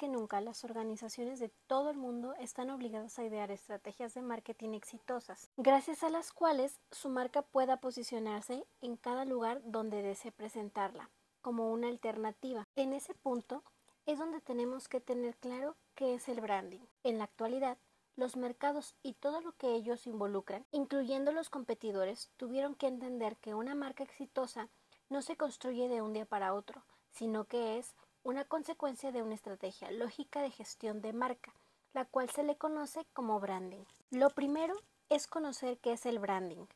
que nunca las organizaciones de todo el mundo están obligadas a idear estrategias de marketing exitosas, gracias a las cuales su marca pueda posicionarse en cada lugar donde desee presentarla, como una alternativa. En ese punto es donde tenemos que tener claro qué es el branding. En la actualidad, los mercados y todo lo que ellos involucran, incluyendo los competidores, tuvieron que entender que una marca exitosa no se construye de un día para otro, sino que es una consecuencia de una estrategia lógica de gestión de marca, la cual se le conoce como branding. Lo primero es conocer qué es el branding.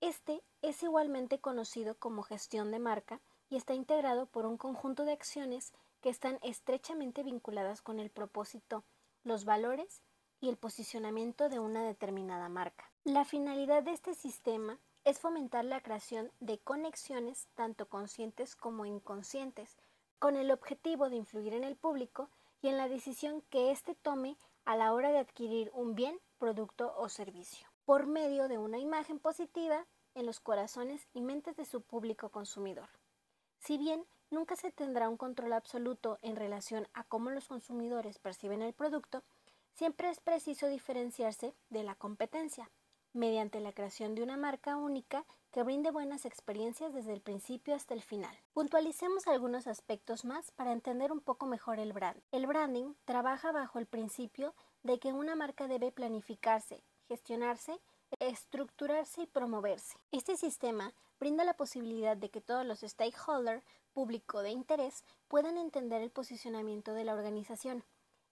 Este es igualmente conocido como gestión de marca y está integrado por un conjunto de acciones que están estrechamente vinculadas con el propósito, los valores y el posicionamiento de una determinada marca. La finalidad de este sistema es fomentar la creación de conexiones tanto conscientes como inconscientes con el objetivo de influir en el público y en la decisión que éste tome a la hora de adquirir un bien, producto o servicio, por medio de una imagen positiva en los corazones y mentes de su público consumidor. Si bien nunca se tendrá un control absoluto en relación a cómo los consumidores perciben el producto, siempre es preciso diferenciarse de la competencia, mediante la creación de una marca única que brinde buenas experiencias desde el principio hasta el final. Puntualicemos algunos aspectos más para entender un poco mejor el brand. El branding trabaja bajo el principio de que una marca debe planificarse, gestionarse, estructurarse y promoverse. Este sistema brinda la posibilidad de que todos los stakeholders, público de interés, puedan entender el posicionamiento de la organización.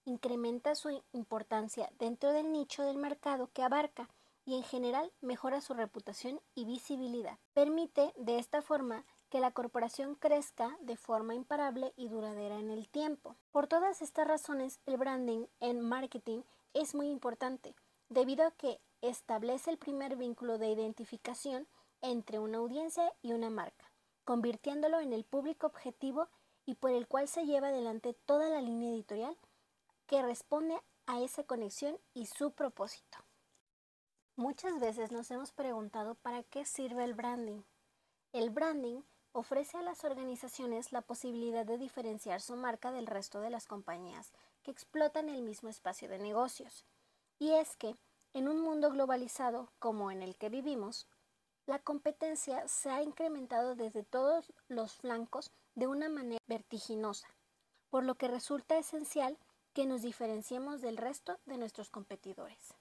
Incrementa su importancia dentro del nicho del mercado que abarca y en general mejora su reputación y visibilidad. Permite de esta forma que la corporación crezca de forma imparable y duradera en el tiempo. Por todas estas razones, el branding en marketing es muy importante, debido a que establece el primer vínculo de identificación entre una audiencia y una marca, convirtiéndolo en el público objetivo y por el cual se lleva adelante toda la línea editorial que responde a esa conexión y su propósito. Muchas veces nos hemos preguntado para qué sirve el branding. El branding ofrece a las organizaciones la posibilidad de diferenciar su marca del resto de las compañías que explotan el mismo espacio de negocios. Y es que, en un mundo globalizado como en el que vivimos, la competencia se ha incrementado desde todos los flancos de una manera vertiginosa, por lo que resulta esencial que nos diferenciemos del resto de nuestros competidores.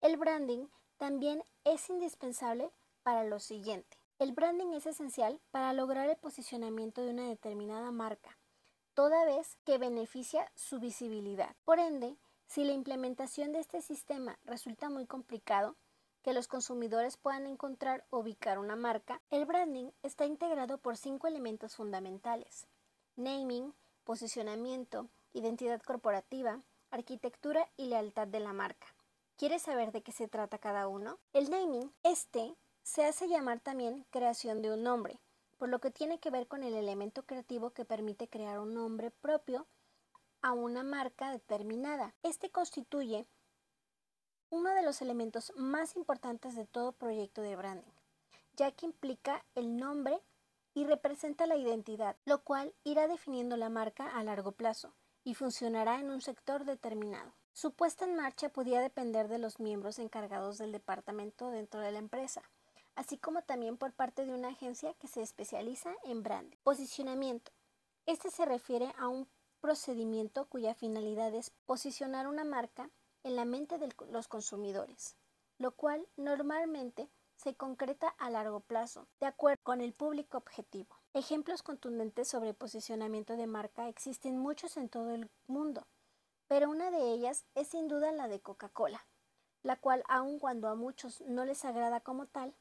El branding también es indispensable para lo siguiente. El branding es esencial para lograr el posicionamiento de una determinada marca, toda vez que beneficia su visibilidad. Por ende, si la implementación de este sistema resulta muy complicado, que los consumidores puedan encontrar o ubicar una marca, el branding está integrado por cinco elementos fundamentales. Naming, posicionamiento, identidad corporativa, arquitectura y lealtad de la marca. ¿Quieres saber de qué se trata cada uno? El naming, este, se hace llamar también creación de un nombre, por lo que tiene que ver con el elemento creativo que permite crear un nombre propio a una marca determinada. Este constituye uno de los elementos más importantes de todo proyecto de branding, ya que implica el nombre y representa la identidad, lo cual irá definiendo la marca a largo plazo y funcionará en un sector determinado. Su puesta en marcha podía depender de los miembros encargados del departamento dentro de la empresa, así como también por parte de una agencia que se especializa en branding. Posicionamiento. Este se refiere a un procedimiento cuya finalidad es posicionar una marca en la mente de los consumidores, lo cual normalmente se concreta a largo plazo, de acuerdo con el público objetivo. Ejemplos contundentes sobre posicionamiento de marca existen muchos en todo el mundo pero una de ellas es sin duda la de Coca-Cola, la cual aun cuando a muchos no les agrada como tal,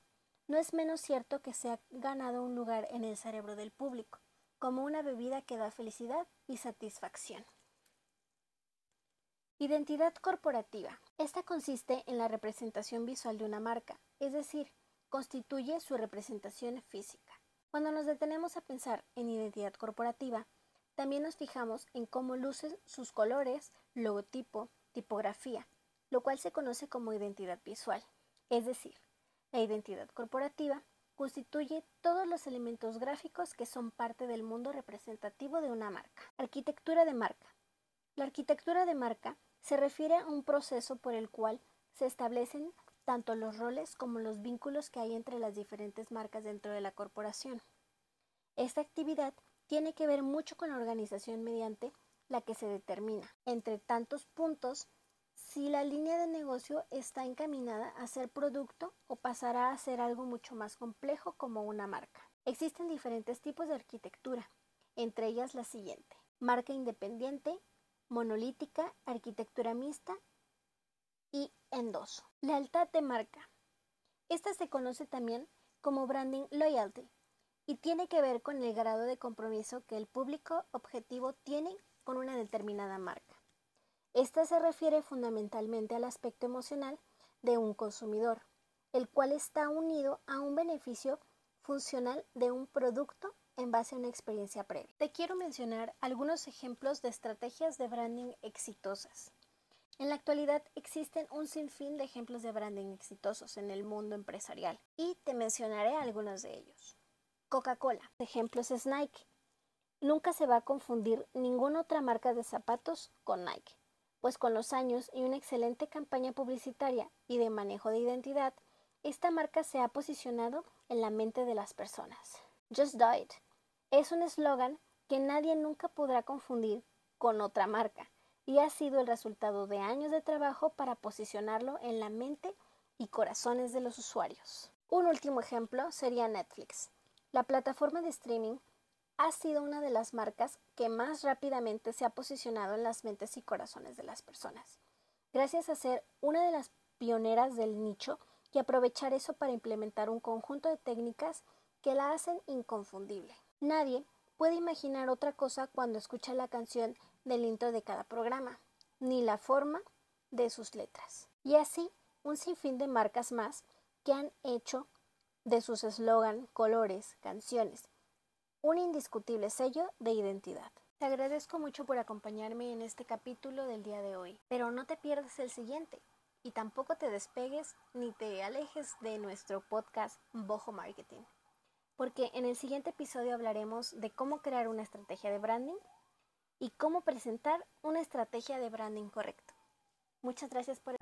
no es menos cierto que se ha ganado un lugar en el cerebro del público, como una bebida que da felicidad y satisfacción. Identidad corporativa. Esta consiste en la representación visual de una marca, es decir, constituye su representación física. Cuando nos detenemos a pensar en identidad corporativa, también nos fijamos en cómo lucen sus colores, logotipo, tipografía, lo cual se conoce como identidad visual. Es decir, la identidad corporativa constituye todos los elementos gráficos que son parte del mundo representativo de una marca. Arquitectura de marca. La arquitectura de marca se refiere a un proceso por el cual se establecen tanto los roles como los vínculos que hay entre las diferentes marcas dentro de la corporación. Esta actividad tiene que ver mucho con la organización mediante la que se determina, entre tantos puntos, si la línea de negocio está encaminada a ser producto o pasará a ser algo mucho más complejo como una marca. Existen diferentes tipos de arquitectura, entre ellas la siguiente. Marca independiente, monolítica, arquitectura mixta y endoso. Lealtad de marca. Esta se conoce también como branding loyalty y tiene que ver con el grado de compromiso que el público objetivo tiene con una determinada marca. Esta se refiere fundamentalmente al aspecto emocional de un consumidor, el cual está unido a un beneficio funcional de un producto en base a una experiencia previa. Te quiero mencionar algunos ejemplos de estrategias de branding exitosas. En la actualidad existen un sinfín de ejemplos de branding exitosos en el mundo empresarial y te mencionaré algunos de ellos. Coca-Cola. Ejemplos es Nike. Nunca se va a confundir ninguna otra marca de zapatos con Nike, pues con los años y una excelente campaña publicitaria y de manejo de identidad, esta marca se ha posicionado en la mente de las personas. Just Do It es un eslogan que nadie nunca podrá confundir con otra marca y ha sido el resultado de años de trabajo para posicionarlo en la mente y corazones de los usuarios. Un último ejemplo sería Netflix. La plataforma de streaming ha sido una de las marcas que más rápidamente se ha posicionado en las mentes y corazones de las personas, gracias a ser una de las pioneras del nicho y aprovechar eso para implementar un conjunto de técnicas que la hacen inconfundible. Nadie puede imaginar otra cosa cuando escucha la canción del intro de cada programa, ni la forma de sus letras. Y así un sinfín de marcas más que han hecho de sus eslogan, colores, canciones, un indiscutible sello de identidad. Te agradezco mucho por acompañarme en este capítulo del día de hoy, pero no te pierdas el siguiente y tampoco te despegues ni te alejes de nuestro podcast Bojo Marketing, porque en el siguiente episodio hablaremos de cómo crear una estrategia de branding y cómo presentar una estrategia de branding correcto. Muchas gracias por